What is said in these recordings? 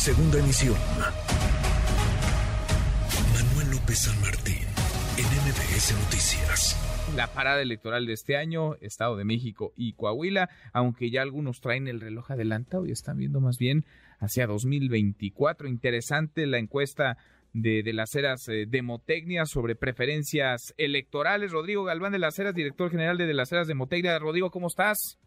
Segunda emisión. Manuel López San Martín, en MBS Noticias. La parada electoral de este año, Estado de México y Coahuila, aunque ya algunos traen el reloj adelantado y están viendo más bien hacia 2024. Interesante la encuesta de, de las Heras eh, Demotecnia sobre preferencias electorales. Rodrigo Galván de las Heras, director general de, de las Heras Demotecnia. Rodrigo, ¿cómo estás?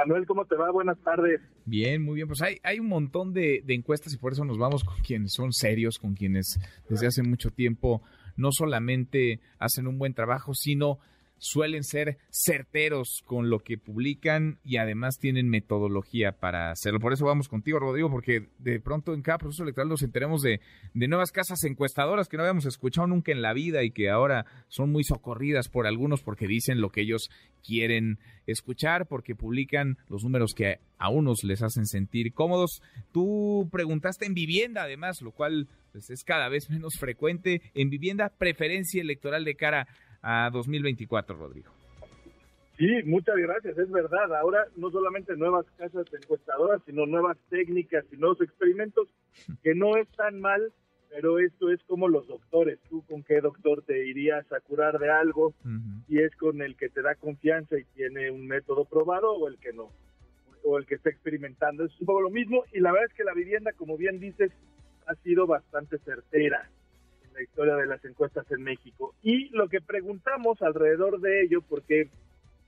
Manuel, ¿cómo te va? Buenas tardes. Bien, muy bien. Pues hay, hay un montón de, de, encuestas y por eso nos vamos con quienes son serios, con quienes desde hace mucho tiempo no solamente hacen un buen trabajo, sino suelen ser certeros con lo que publican y además tienen metodología para hacerlo. Por eso vamos contigo, Rodrigo, porque de pronto en cada proceso electoral nos enteremos de, de nuevas casas encuestadoras que no habíamos escuchado nunca en la vida y que ahora son muy socorridas por algunos porque dicen lo que ellos quieren escuchar, porque publican los números que a unos les hacen sentir cómodos. Tú preguntaste en vivienda, además, lo cual pues, es cada vez menos frecuente. En vivienda, preferencia electoral de cara a 2024, Rodrigo. Sí, muchas gracias, es verdad. Ahora no solamente nuevas casas encuestadoras, sino nuevas técnicas y nuevos experimentos, que no es tan mal, pero esto es como los doctores. Tú con qué doctor te irías a curar de algo, uh -huh. y es con el que te da confianza y tiene un método probado o el que no, o el que está experimentando. Es un poco lo mismo y la verdad es que la vivienda, como bien dices, ha sido bastante certera la historia de las encuestas en México. Y lo que preguntamos alrededor de ello, porque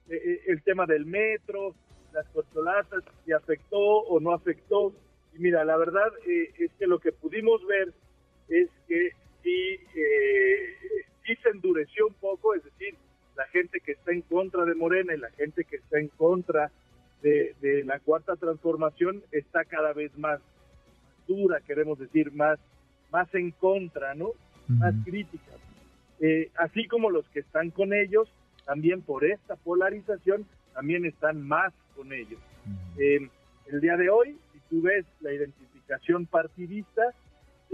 eh, el tema del metro, las corcholatas, si afectó o no afectó, y mira, la verdad eh, es que lo que pudimos ver es que sí, eh, sí se endureció un poco, es decir, la gente que está en contra de Morena y la gente que está en contra de, de la cuarta transformación está cada vez más dura, queremos decir, más, más en contra, ¿no? Más críticas. Eh, así como los que están con ellos, también por esta polarización, también están más con ellos. Uh -huh. eh, el día de hoy, si tú ves la identificación partidista,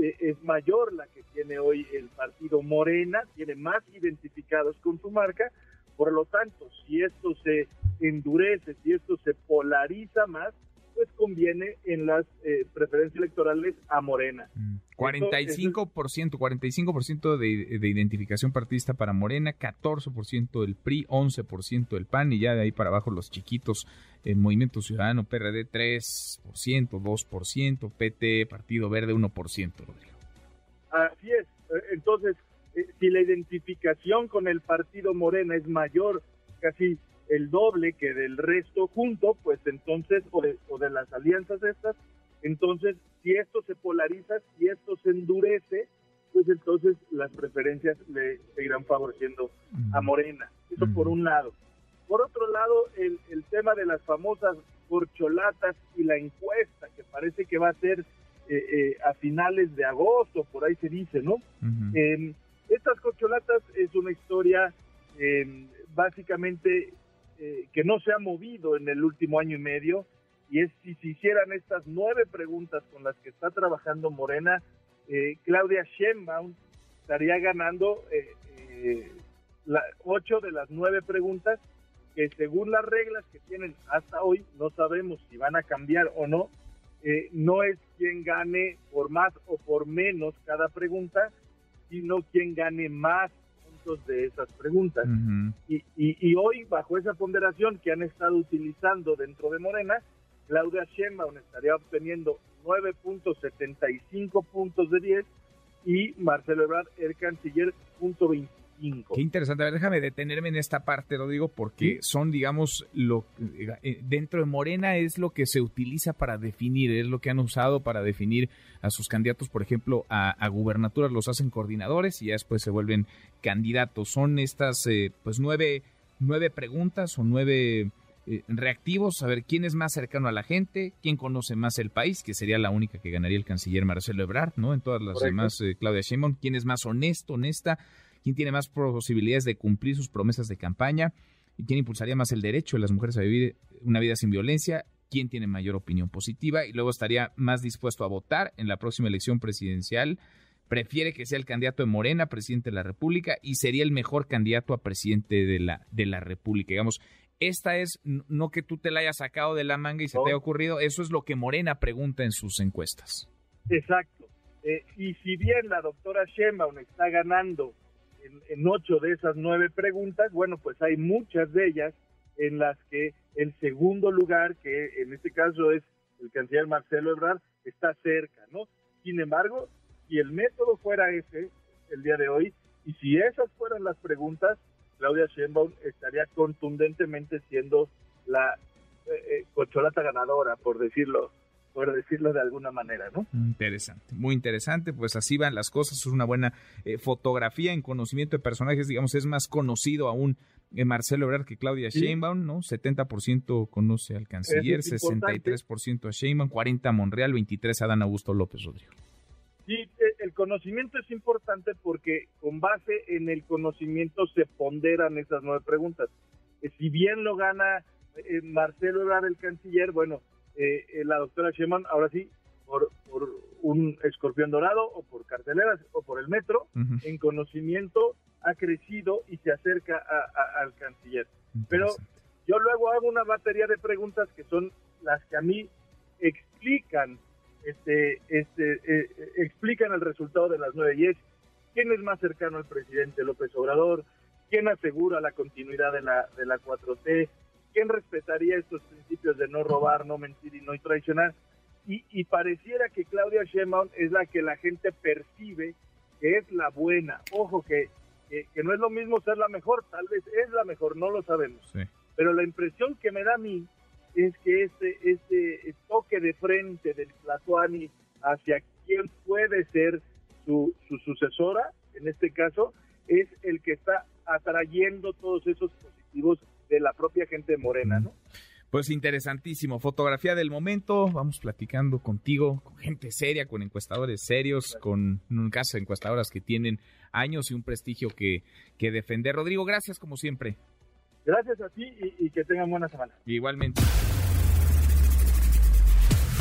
eh, es mayor la que tiene hoy el partido Morena, tiene más identificados con su marca, por lo tanto, si esto se endurece, si esto se polariza más, pues conviene en las eh, preferencias electorales a Morena. Mm. 45%, 45% de, de, identificación partidista para Morena, 14% del PRI, 11% del PAN y ya de ahí para abajo los chiquitos, el Movimiento Ciudadano, PRD 3%, 2%, PT, Partido Verde 1%, Rodrigo. Así es, entonces, eh, si la identificación con el partido Morena es mayor, casi el doble que del resto junto, pues entonces, o de, o de las alianzas estas, entonces, si esto se polariza, si esto se endurece, pues entonces las preferencias le seguirán favoreciendo mm. a Morena. Eso mm. por un lado. Por otro lado, el, el, tema de las famosas corcholatas y la encuesta, que parece que va a ser eh, eh, a finales de agosto, por ahí se dice, ¿no? Uh -huh. eh, estas corcholatas es una historia básicamente eh, que no se ha movido en el último año y medio, y es si se hicieran estas nueve preguntas con las que está trabajando Morena, eh, Claudia Sheinbaum estaría ganando eh, eh, la, ocho de las nueve preguntas que según las reglas que tienen hasta hoy, no sabemos si van a cambiar o no, eh, no es quien gane por más o por menos cada pregunta, sino quien gane más puntos de esas preguntas. Uh -huh. y, y, y hoy, bajo esa ponderación que han estado utilizando dentro de Morena, Claudia Sheinbaum estaría obteniendo 9.75 puntos de 10 y Marcelo Ebrard, el canciller, punto 25. Qué interesante. A ver, déjame detenerme en esta parte, lo digo, porque ¿Sí? son, digamos, lo eh, dentro de Morena es lo que se utiliza para definir, es lo que han usado para definir a sus candidatos, por ejemplo, a, a gubernaturas los hacen coordinadores y ya después se vuelven candidatos. Son estas, eh, pues, nueve, nueve preguntas o nueve eh, reactivos, a ver quién es más cercano a la gente, quién conoce más el país, que sería la única que ganaría el canciller Marcelo Ebrard, ¿no? En todas las Correcto. demás, eh, Claudia Sheinbaum, quién es más honesto, honesta, quién tiene más posibilidades de cumplir sus promesas de campaña y quién impulsaría más el derecho de las mujeres a vivir una vida sin violencia, quién tiene mayor opinión positiva y luego estaría más dispuesto a votar en la próxima elección presidencial. Prefiere que sea el candidato de Morena, presidente de la República, y sería el mejor candidato a presidente de la, de la República. Digamos, esta es no que tú te la hayas sacado de la manga y se no. te haya ocurrido, eso es lo que Morena pregunta en sus encuestas. Exacto. Eh, y si bien la doctora Sheinbaum está ganando en, en, ocho de esas nueve preguntas, bueno, pues hay muchas de ellas en las que el segundo lugar, que en este caso es el canciller Marcelo Ebrard, está cerca, ¿no? Sin embargo, si el método fuera ese, el día de hoy, y si esas fueran las preguntas, Claudia Sheinbaum estaría contundentemente siendo la eh, eh, cocholata ganadora, por decirlo por decirlo de alguna manera, ¿no? Interesante, muy interesante, pues así van las cosas, es una buena eh, fotografía en conocimiento de personajes, digamos, es más conocido aún eh, Marcelo Ebrard que Claudia Sheinbaum, ¿no? 70% conoce al canciller, 63% a Sheinbaum, 40 a Monreal, 23 a Dan Augusto López Rodrigo. Sí, e, el conocimiento es importante porque con base en el conocimiento se ponderan esas nueve preguntas. Eh, si bien lo gana Marcelo Ebrard, el canciller, bueno, eh, eh, la doctora Sheman, ahora sí, por, por, un escorpión dorado o por carteleras o por el metro, en conocimiento ha crecido y se acerca al canciller. Pero yo luego hago una batería de preguntas que son las que a mí explican este, este, eh, explican el resultado de las nueve y es quién es más cercano al presidente López Obrador, quién asegura la continuidad de la, de la 4T, ¿quién respetaría estos principios de no robar, no mentir y no traicionar? Y, pareciera que Claudia Sheinbaum es la que la gente percibe que es la buena. Ojo, que, que, no es lo mismo ser la mejor, tal vez es la mejor, no lo sabemos. Pero la impresión que me da a mí es que este, este de frente del Tlatuani hacia quién puede ser su, su sucesora, en este caso, es el que está atrayendo todos esos positivos de la propia gente morena, ¿no? Pues interesantísimo, fotografía del momento, vamos platicando contigo, con gente seria, con encuestadores serios, con un caso encuestadoras que tienen años y un prestigio que, que defender. Rodrigo, gracias como siempre. Gracias a ti y, y que tengan buena semana. Igualmente.